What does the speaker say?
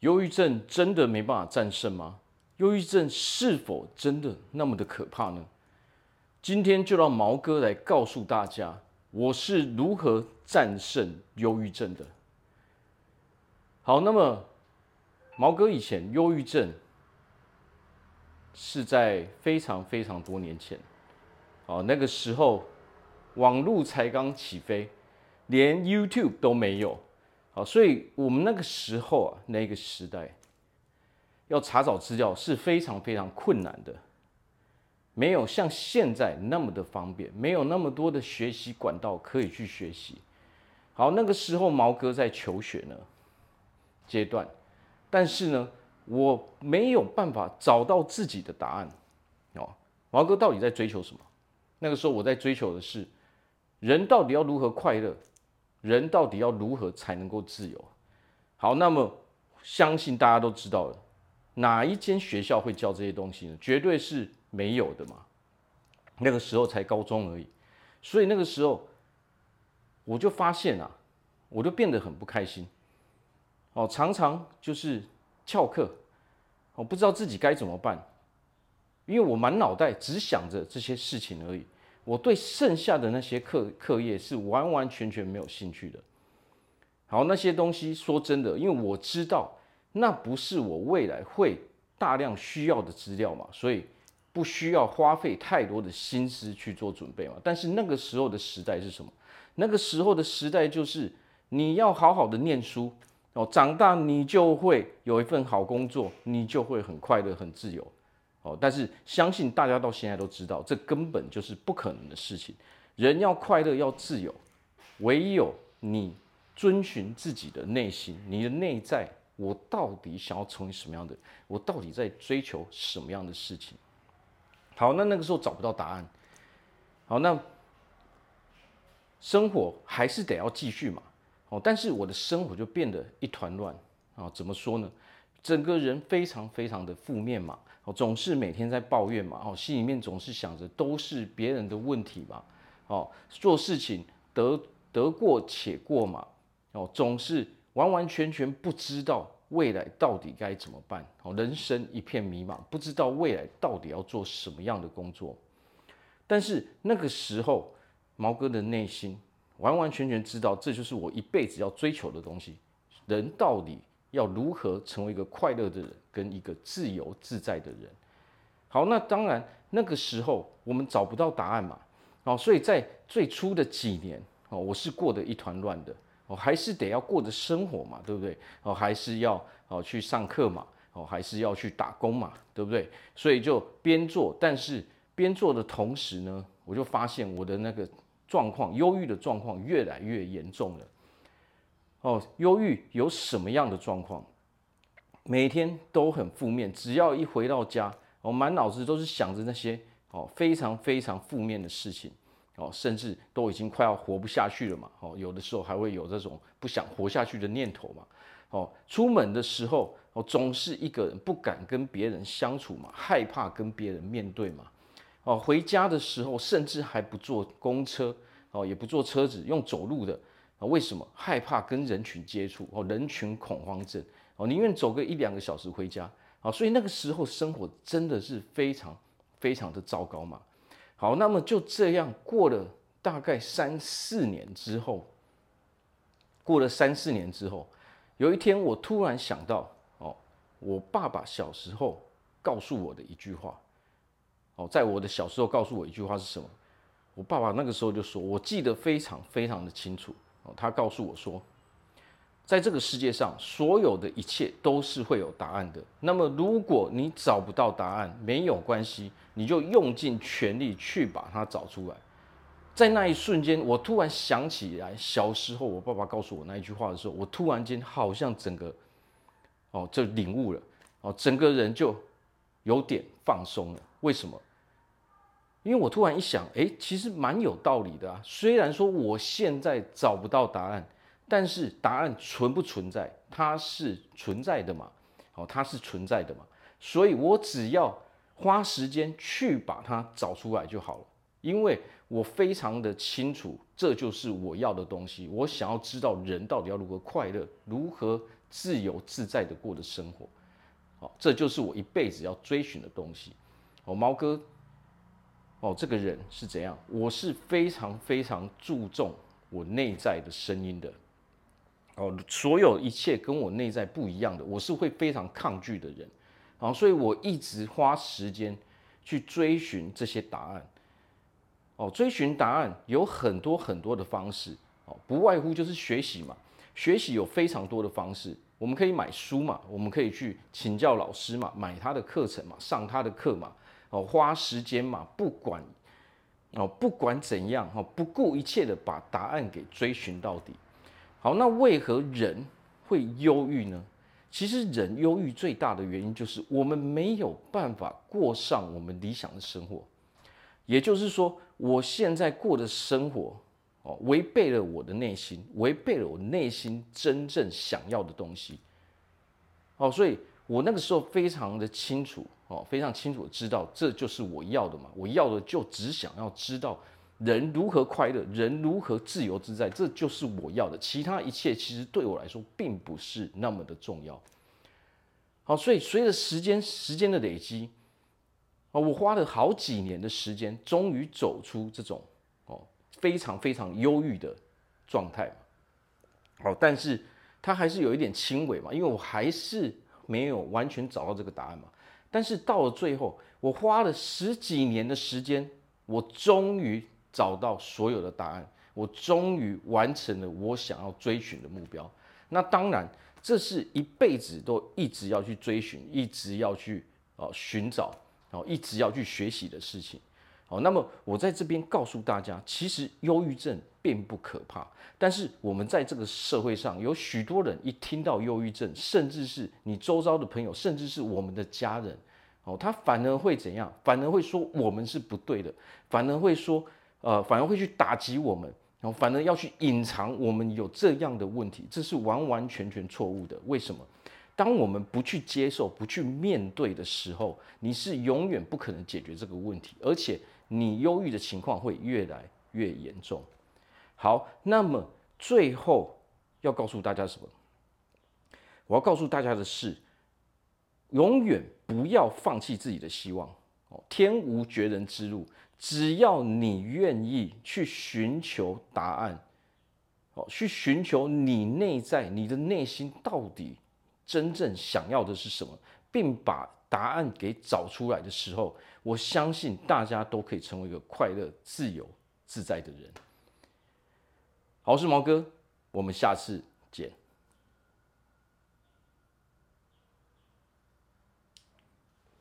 忧郁症真的没办法战胜吗？忧郁症是否真的那么的可怕呢？今天就让毛哥来告诉大家，我是如何战胜忧郁症的。好，那么毛哥以前忧郁症是在非常非常多年前，哦，那个时候网络才刚起飞，连 YouTube 都没有，好，所以我们那个时候啊，那个时代要查找资料是非常非常困难的。没有像现在那么的方便，没有那么多的学习管道可以去学习。好，那个时候毛哥在求学呢阶段，但是呢，我没有办法找到自己的答案。哦，毛哥到底在追求什么？那个时候我在追求的是，人到底要如何快乐？人到底要如何才能够自由？好，那么相信大家都知道了，哪一间学校会教这些东西呢？绝对是。没有的嘛，那个时候才高中而已，所以那个时候我就发现啊，我就变得很不开心，哦，常常就是翘课，我不知道自己该怎么办，因为我满脑袋只想着这些事情而已，我对剩下的那些课课业是完完全全没有兴趣的。好，那些东西说真的，因为我知道那不是我未来会大量需要的资料嘛，所以。不需要花费太多的心思去做准备嘛？但是那个时候的时代是什么？那个时候的时代就是你要好好的念书哦，长大你就会有一份好工作，你就会很快乐、很自由哦。但是相信大家到现在都知道，这根本就是不可能的事情。人要快乐、要自由，唯有你遵循自己的内心，你的内在，我到底想要成为什么样的？我到底在追求什么样的事情？好，那那个时候找不到答案。好，那生活还是得要继续嘛。哦，但是我的生活就变得一团乱啊。怎么说呢？整个人非常非常的负面嘛。哦，总是每天在抱怨嘛。哦，心里面总是想着都是别人的问题嘛。哦，做事情得得过且过嘛。哦，总是完完全全不知道。未来到底该怎么办？哦，人生一片迷茫，不知道未来到底要做什么样的工作。但是那个时候，毛哥的内心完完全全知道，这就是我一辈子要追求的东西。人到底要如何成为一个快乐的人，跟一个自由自在的人？好，那当然那个时候我们找不到答案嘛。哦，所以在最初的几年，哦，我是过得一团乱的。哦，还是得要过着生活嘛，对不对？哦，还是要哦去上课嘛，哦，还是要去打工嘛，对不对？所以就边做，但是边做的同时呢，我就发现我的那个状况，忧郁的状况越来越严重了。哦，忧郁有什么样的状况？每天都很负面，只要一回到家，我满脑子都是想着那些哦非常非常负面的事情。哦，甚至都已经快要活不下去了嘛。哦，有的时候还会有这种不想活下去的念头嘛。哦，出门的时候，哦，总是一个人不敢跟别人相处嘛，害怕跟别人面对嘛。哦，回家的时候，甚至还不坐公车，哦，也不坐车子，用走路的。啊，为什么？害怕跟人群接触，哦，人群恐慌症，哦，宁愿走个一两个小时回家。啊，所以那个时候生活真的是非常非常的糟糕嘛。好，那么就这样过了大概三四年之后，过了三四年之后，有一天我突然想到，哦，我爸爸小时候告诉我的一句话，哦，在我的小时候告诉我一句话是什么？我爸爸那个时候就说，我记得非常非常的清楚，哦，他告诉我说。在这个世界上，所有的一切都是会有答案的。那么，如果你找不到答案，没有关系，你就用尽全力去把它找出来。在那一瞬间，我突然想起来，小时候我爸爸告诉我那一句话的时候，我突然间好像整个，哦，就领悟了，哦，整个人就有点放松了。为什么？因为我突然一想，诶，其实蛮有道理的啊。虽然说我现在找不到答案。但是答案存不存在？它是存在的嘛？哦，它是存在的嘛？所以我只要花时间去把它找出来就好了。因为我非常的清楚，这就是我要的东西。我想要知道人到底要如何快乐，如何自由自在的过的生活。好，这就是我一辈子要追寻的东西。哦，毛哥，哦，这个人是怎样？我是非常非常注重我内在的声音的。哦，所有一切跟我内在不一样的，我是会非常抗拒的人。好，所以我一直花时间去追寻这些答案。哦，追寻答案有很多很多的方式。哦，不外乎就是学习嘛。学习有非常多的方式，我们可以买书嘛，我们可以去请教老师嘛，买他的课程嘛，上他的课嘛。哦，花时间嘛，不管哦，不管怎样，哦，不顾一切的把答案给追寻到底。好，那为何人会忧郁呢？其实人忧郁最大的原因就是我们没有办法过上我们理想的生活。也就是说，我现在过的生活哦，违背了我的内心，违背了我内心真正想要的东西。哦，所以我那个时候非常的清楚哦，非常清楚的知道这就是我要的嘛。我要的就只想要知道。人如何快乐，人如何自由自在，这就是我要的。其他一切其实对我来说并不是那么的重要。好，所以随着时间时间的累积，啊，我花了好几年的时间，终于走出这种哦非常非常忧郁的状态。好，但是它还是有一点轻微嘛，因为我还是没有完全找到这个答案嘛。但是到了最后，我花了十几年的时间，我终于。找到所有的答案，我终于完成了我想要追寻的目标。那当然，这是一辈子都一直要去追寻，一直要去呃寻找，然后一直要去学习的事情。好，那么我在这边告诉大家，其实忧郁症并不可怕，但是我们在这个社会上有许多人一听到忧郁症，甚至是你周遭的朋友，甚至是我们的家人，哦，他反而会怎样？反而会说我们是不对的，反而会说。呃，反而会去打击我们，然后反而要去隐藏我们有这样的问题，这是完完全全错误的。为什么？当我们不去接受、不去面对的时候，你是永远不可能解决这个问题，而且你忧郁的情况会越来越严重。好，那么最后要告诉大家什么？我要告诉大家的是，永远不要放弃自己的希望。哦，天无绝人之路。只要你愿意去寻求答案，哦，去寻求你内在、你的内心到底真正想要的是什么，并把答案给找出来的时候，我相信大家都可以成为一个快乐、自由、自在的人。好，我是毛哥，我们下次见。